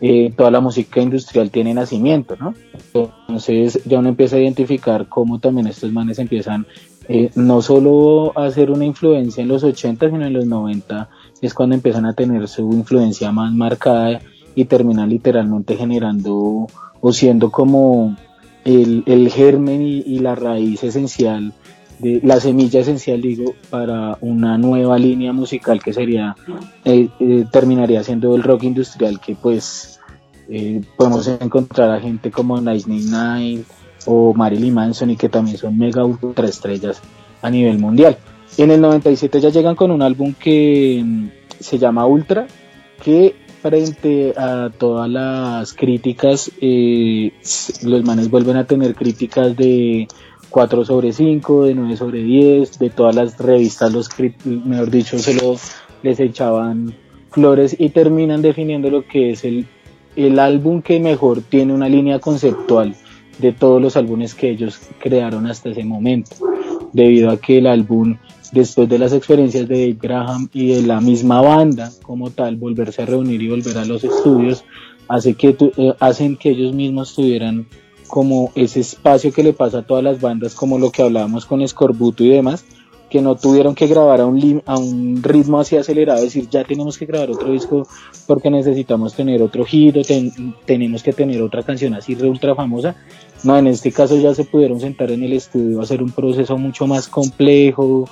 eh, toda la música industrial tiene nacimiento, ¿no? Entonces ya uno empieza a identificar cómo también estos manes empiezan eh, no solo a hacer una influencia en los 80, sino en los 90 es cuando empiezan a tener su influencia más marcada y terminan literalmente generando o siendo como el, germen y, la raíz esencial, de, la semilla esencial, digo, para una nueva línea musical que sería, eh, eh, terminaría siendo el rock industrial, que pues eh, podemos encontrar a gente como Nice Nine o Marilyn Manson y que también son mega ultra estrellas a nivel mundial. En el 97 ya llegan con un álbum que mm, se llama Ultra, que frente a todas las críticas, eh, los manes vuelven a tener críticas de 4 sobre 5, de 9 sobre 10, de todas las revistas, los mejor dicho, se lo, les echaban flores y terminan definiendo lo que es el, el álbum que mejor tiene una línea conceptual de todos los álbumes que ellos crearon hasta ese momento, debido a que el álbum después de las experiencias de Dave Graham y de la misma banda como tal, volverse a reunir y volver a los estudios, hace que, eh, hacen que ellos mismos tuvieran como ese espacio que le pasa a todas las bandas, como lo que hablábamos con Escorbuto y demás, que no tuvieron que grabar a un, a un ritmo así acelerado, decir, ya tenemos que grabar otro disco porque necesitamos tener otro giro, tenemos que tener otra canción así ultra famosa. No, en este caso ya se pudieron sentar en el estudio hacer un proceso mucho más complejo,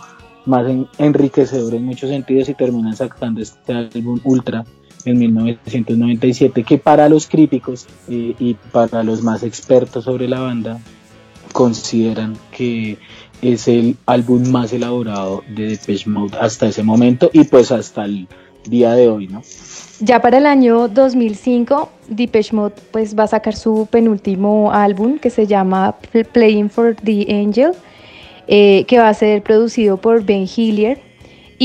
más enriquecedor en muchos sentidos y terminan sacando este álbum Ultra en 1997 que para los críticos eh, y para los más expertos sobre la banda consideran que es el álbum más elaborado de Depeche Mode hasta ese momento y pues hasta el día de hoy, ¿no? Ya para el año 2005, Depeche Mode pues va a sacar su penúltimo álbum que se llama Playing for the Angel eh, que va a ser producido por Ben Hillier.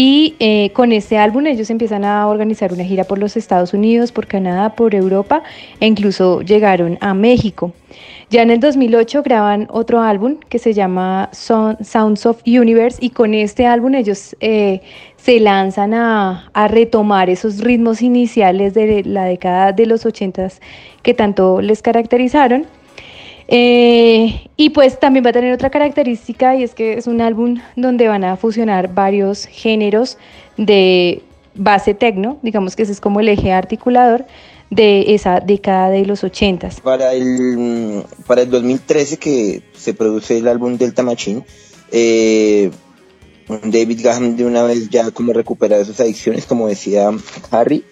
Y eh, con este álbum ellos empiezan a organizar una gira por los Estados Unidos, por Canadá, por Europa e incluso llegaron a México. Ya en el 2008 graban otro álbum que se llama Sounds of Universe y con este álbum ellos eh, se lanzan a, a, retomar esos ritmos iniciales de la década de los 80 que tanto les caracterizaron eh, y pues también va a tener otra característica y es que es un álbum donde van a fusionar varios géneros de base tecno, digamos que ese es como el eje articulador de esa década de los 80. Para el, para el 2013 que se produce el álbum Delta Machine, eh, David Graham de una vez ya como recupera sus adicciones, como decía Harry,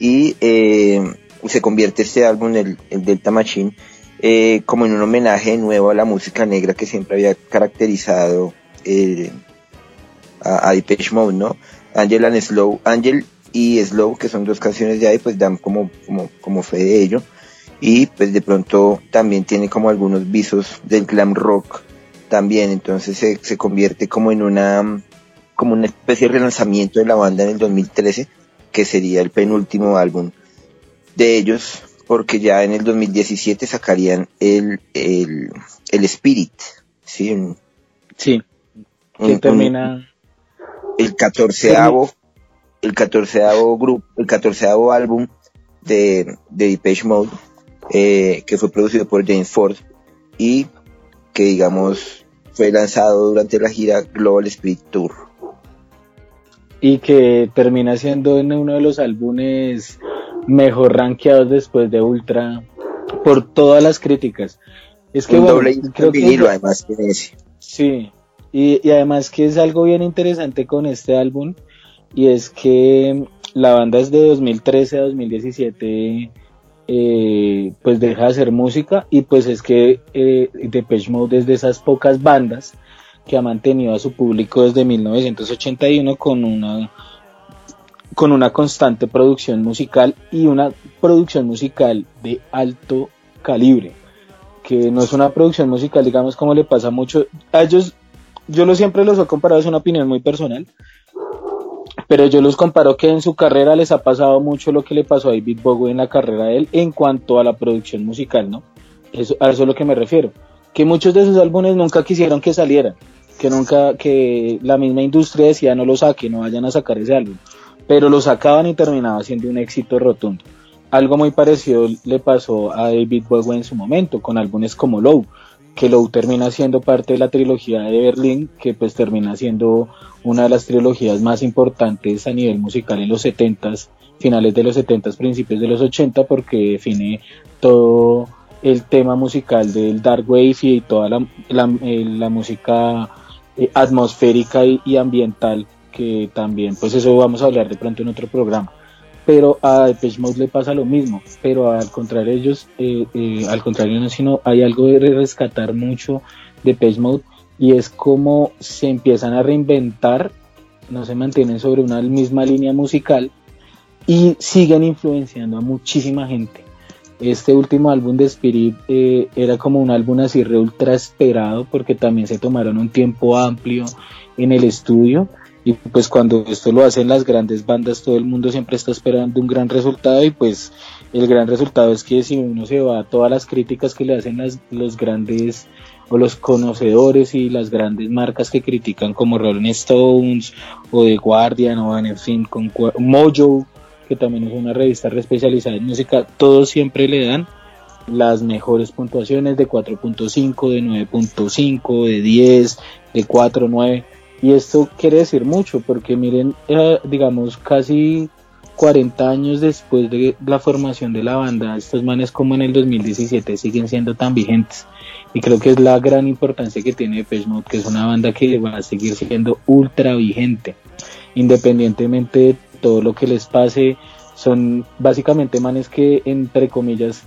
y eh, se convierte este álbum, el, el Delta Machine, eh, como en un homenaje nuevo a la música negra que siempre había caracterizado a, a Depeche Mode, ¿no? Angel and Slow, Angel y Slow, que son dos canciones de ahí, pues dan como, como, como fe de ello. Y pues de pronto también tiene como algunos visos del glam rock también, entonces se, se convierte como en una, como una especie de relanzamiento de la banda en el 2013, que sería el penúltimo álbum de ellos, porque ya en el 2017 sacarían el, el, el Spirit, ¿sí? sí, que termina... el catorceavo, el catorceavo grupo, el catorceavo álbum de, de Depeche Mode, eh, que fue producido por James Ford y que digamos fue lanzado durante la gira Global Spirit Tour. Y que termina siendo en uno de los álbumes mejor rankeados después de Ultra por todas las críticas. Es que bueno, creo que además Sí, y, además que es algo bien interesante con este álbum y es que la banda es de 2013 a 2017 eh, pues deja de hacer música y pues es que eh, Depeche Mode es de esas pocas bandas que ha mantenido a su público desde 1981 con una con una constante producción musical y una producción musical de alto calibre, que no es una producción musical, digamos, como le pasa mucho a ellos, yo lo siempre los he comparado, es una opinión muy personal, pero yo los comparo que en su carrera les ha pasado mucho lo que le pasó a David Bowie en la carrera de él en cuanto a la producción musical, ¿no? Eso, a eso es lo que me refiero, que muchos de sus álbumes nunca quisieron que salieran, que nunca, que la misma industria decía no lo saque, no vayan a sacar ese álbum pero lo sacaban y terminaba siendo un éxito rotundo. Algo muy parecido le pasó a David Bowie en su momento, con álbumes como Low, que Low termina siendo parte de la trilogía de Berlín, que pues termina siendo una de las trilogías más importantes a nivel musical en los 70s, finales de los 70s, principios de los 80, porque define todo el tema musical del Dark Wave y toda la, la, música eh, atmosférica y, ambiental, que también, pues eso vamos a hablar de pronto en otro programa. Pero a Depeche Mode le pasa lo mismo, pero al contrario ellos, eh, eh, al contrario no, sino hay algo de rescatar mucho de Depeche Mode y es como se empiezan a reinventar, no se mantienen sobre una misma línea musical y siguen influenciando a muchísima gente este último álbum de Spirit eh, era como un álbum así re ultra esperado porque también se tomaron un tiempo amplio en el estudio y pues cuando esto lo hacen las grandes bandas todo el mundo siempre está esperando un gran resultado y pues el gran resultado es que si uno se va a todas las críticas que le hacen las, los grandes o los conocedores y las grandes marcas que critican como Rolling Stones o The Guardian o en fin con Mojo que también es una revista especializada en música, todos siempre le dan las mejores puntuaciones de 4.5, de 9.5, de 10, de 4, 9. Y esto quiere decir mucho porque miren, eh, digamos, casi 40 años después de la formación de la banda, estos manes como en el 2017 siguen siendo tan vigentes. Y creo que es la gran importancia que tiene Depeche Mode, que es una banda que va a seguir siendo ultra vigente, independientemente de todo lo que les pase. Son básicamente manes que, entre comillas,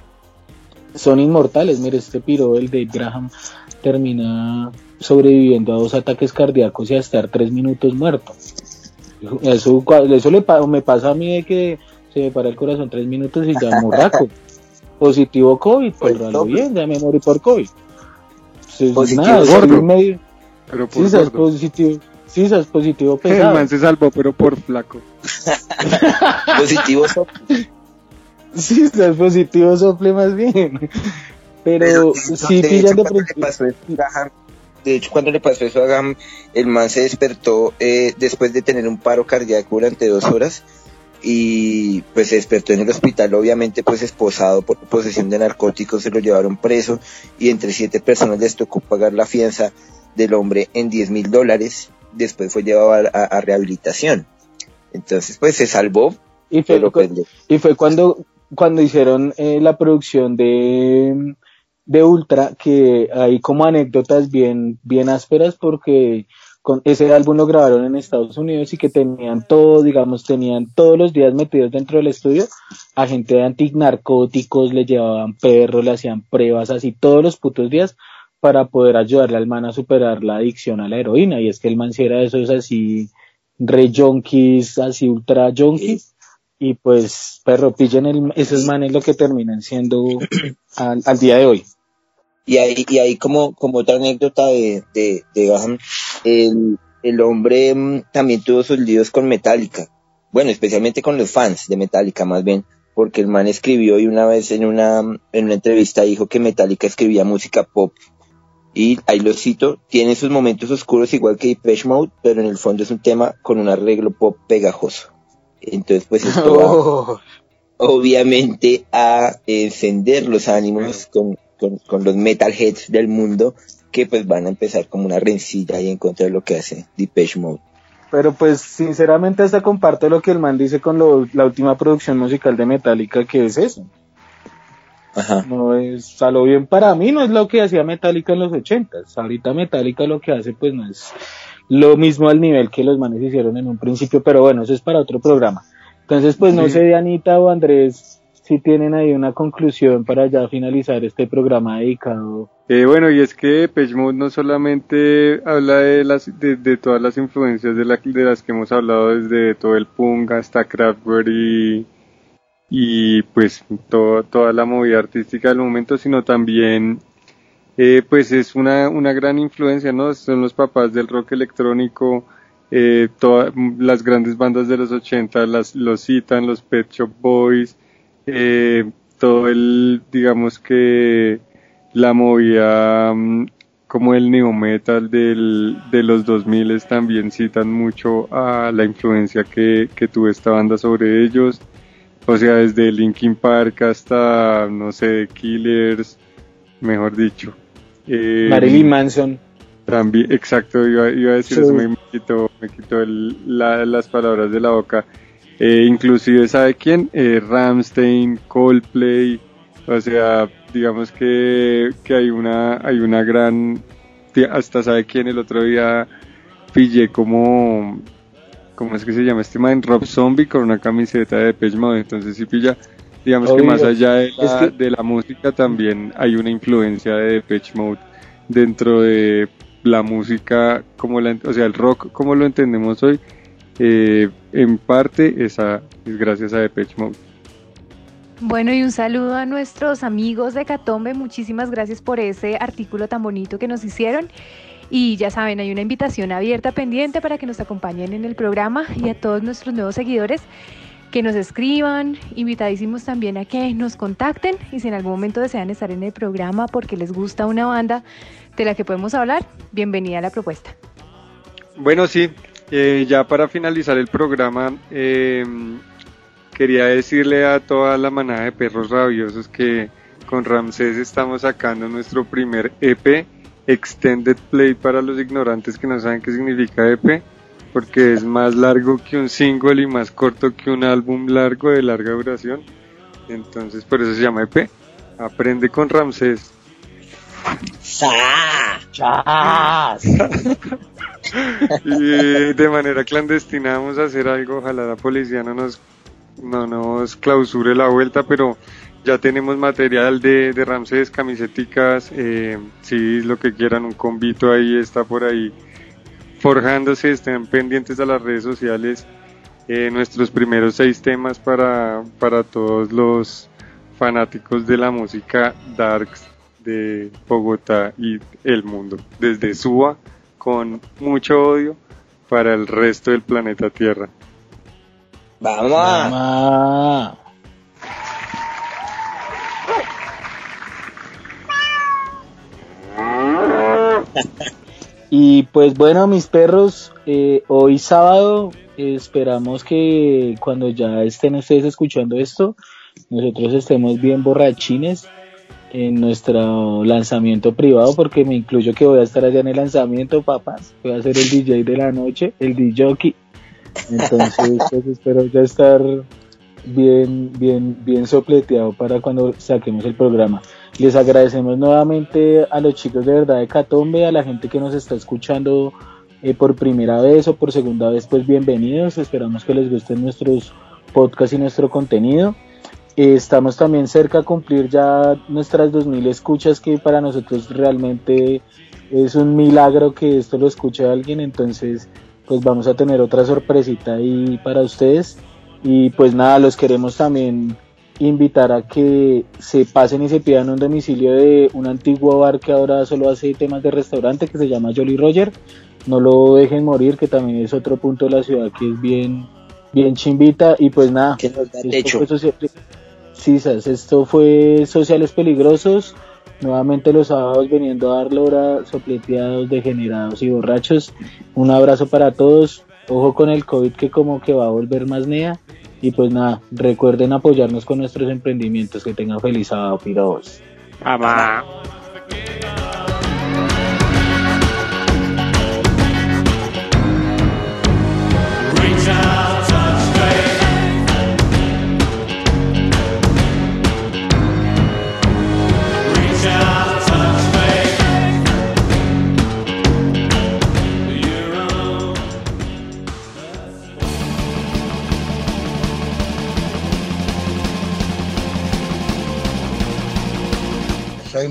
son inmortales. Mire, este piro, el de Graham, termina sobreviviendo a dos ataques cardíacos y a estar tres minutos muerto. Eso, eso le, me pasa a mí de que se me para el corazón tres minutos y ya morraco. Positivo COVID, pues, pues bien, ya me morí por COVID. positivo nada, gordo. Medio, pero por sí, positivo. Sí, eso es positivo pesado. El man se salvó, pero por flaco. positivo sople. Sí, eso es positivo sople más bien. Pero, sí, de, de hecho, cuando le pasó eso a Gam, el man se despertó eh, después de tener un paro cardíaco durante dos horas y pues se despertó en el hospital, obviamente pues esposado por posesión de narcóticos, se lo llevaron preso y entre siete personas les tocó pagar la fianza del hombre en 10 mil dólares después fue llevado a, rehabilitación. Entonces, pues se salvó. Y fue, pues, y fue cuando, cuando hicieron eh, la producción de, de Ultra, que hay como anécdotas bien, bien ásperas porque con ese álbum lo grabaron en Estados Unidos y que tenían todo, digamos, tenían todos los días metidos dentro del estudio a gente de antinarcóticos, le llevaban perros, le hacían pruebas así todos los putos días para poder ayudarle al man a superar la adicción a la heroína. Y es que el man si era de esos así, re junkies, así ultra junkies. Y pues, perro, pillen el, esos manes lo que terminan siendo al, día de hoy. Y ahí, y ahí como, como otra anécdota de, de, de el, el hombre mm, también tuvo sus líos con Metallica. Bueno, especialmente con los fans de Metallica más bien, porque el man escribió y una vez en una, en una entrevista dijo que Metallica escribía música pop y ahí lo cito, tiene sus momentos oscuros igual que Depeche Mode, pero en el fondo es un tema con un arreglo pop pegajoso. Entonces, pues esto va oh. obviamente a encender los ánimos con, con, los metalheads del mundo que pues van a empezar como una rencilla y en contra de lo que hace Depeche Mode. Pero pues sinceramente hasta comparto lo que el man dice con la última producción musical de Metallica, que es eso. No es a lo bien para mí, no es lo que hacía Metallica en los ochentas. Ahorita Metallica lo que hace pues no es lo mismo al nivel que los manes hicieron en un principio, pero bueno, eso es para otro programa. Entonces pues no sé, Anita o Andrés, si tienen ahí una conclusión para ya finalizar este programa dedicado. Eh, bueno, y es que Pechmode no solamente habla de las de, todas las influencias de, la, de las que hemos hablado desde todo el punk hasta Kraftwerk y y pues toda la movida artística del momento, sino también eh, pues es una, una gran influencia, ¿no? Son los papás del rock electrónico, eh, todas las grandes bandas de los 80 las, los citan, los Pet Shop Boys, eh, todo el, digamos que la movida mm, como el neo metal del, de los 2000 también citan mucho a la influencia que, que tuvo esta banda sobre ellos. O sea, desde Linkin Park hasta, no sé, Killers, mejor dicho. Eh, Marilyn Manson. También, exacto, iba, iba a decir eso, me, quitó, me quitó las palabras de la boca. Eh, inclusive, ¿sabe quién? Eh, Ramstein, Coldplay, o sea, digamos que, que hay una hay una gran hasta sabe quién el otro día pillé como ¿cómo es que se llama este man? Rob Zombie con una camiseta de Depeche Mode, entonces sí pilla digamos que más allá de la, de la música también hay una influencia de Depeche Mode dentro de la música como la, o sea el rock como lo entendemos hoy eh, en parte esa es gracias a Depeche Mode bueno, y un saludo a nuestros amigos de Catombe. Muchísimas gracias por ese artículo tan bonito que nos hicieron. Y ya saben, hay una invitación abierta pendiente para que nos acompañen en el programa y a todos nuestros nuevos seguidores que nos escriban, invitadísimos también a que nos contacten y si en algún momento desean estar en el programa porque les gusta una banda de la que podemos hablar, bienvenida a la propuesta. Bueno, sí, eh, ya para finalizar el programa, eh, quería decirle a toda la manada de perros rabiosos que con Ramsés estamos sacando nuestro primer EP, Extended Play para los ignorantes que no saben qué significa EP, porque es más largo que un single y más corto que un álbum largo de larga duración. Entonces por eso se llama EP. Aprende con Ramsés. Y de manera clandestina vamos a hacer algo, ojalá la policía no nos no nos clausure la vuelta, pero ya tenemos material de, de Ramses, camiseticas, eh, si lo que quieran, un convito ahí está por ahí forjándose, estén pendientes a las redes sociales, eh, nuestros primeros seis temas para, para todos los fanáticos de la música darks de Bogotá y el mundo, desde Suba con mucho odio para el resto del planeta Tierra. Vamos. Y pues bueno, mis perros, eh, hoy sábado esperamos que cuando ya estén ustedes escuchando esto, nosotros estemos bien borrachines en nuestro lanzamiento privado, porque me incluyo que voy a estar allá en el lanzamiento, papás. Voy a ser el DJ de la noche, el DJ. Entonces, pues espero ya estar bien, bien, bien sopleteado para cuando saquemos el programa. Les agradecemos nuevamente a los chicos de verdad de Catombe, a la gente que nos está escuchando eh, por primera vez o por segunda vez, pues bienvenidos. Esperamos que les gusten nuestros podcasts y nuestro contenido. Estamos también cerca a cumplir ya nuestras 2000 escuchas, que para nosotros realmente es un milagro que esto lo escuche alguien. Entonces, pues vamos a tener otra sorpresita ahí para ustedes. Y pues nada, los queremos también invitar a que se pasen y se pidan un domicilio de un antiguo bar que ahora solo hace temas de restaurante que se llama Jolly Roger. No lo dejen morir, que también es otro punto de la ciudad que es bien, bien chimbita. Y pues nada, esto fue, esto fue Sociales Peligrosos. Nuevamente los sábados viniendo a dar lora, sopleteados, degenerados y borrachos. Un abrazo para todos. Ojo con el COVID que como que va a volver más nea. Y pues nada, recuerden apoyarnos con nuestros emprendimientos. Que tengan feliz sábado, piros. Soy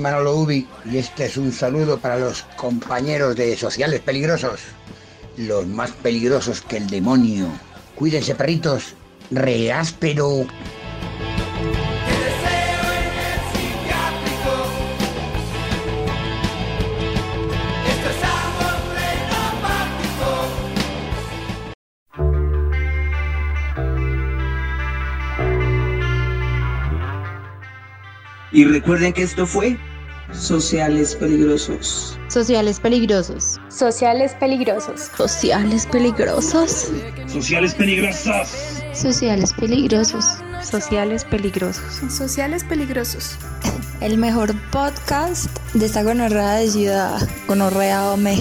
Manolo Ubi y este es un saludo para los compañeros de Sociales Peligrosos, los más peligrosos que el demonio. Cuídense, perritos, reáspero. Y recuerden que esto fue Sociales peligrosos. Sociales peligrosos. Sociales peligrosos. Sociales peligrosos. Sociales peligrosas. Sociales peligrosos. Sociales peligrosos. Sociales peligrosos. El mejor podcast de esta gonorrea de ciudad, gonorrea Ome.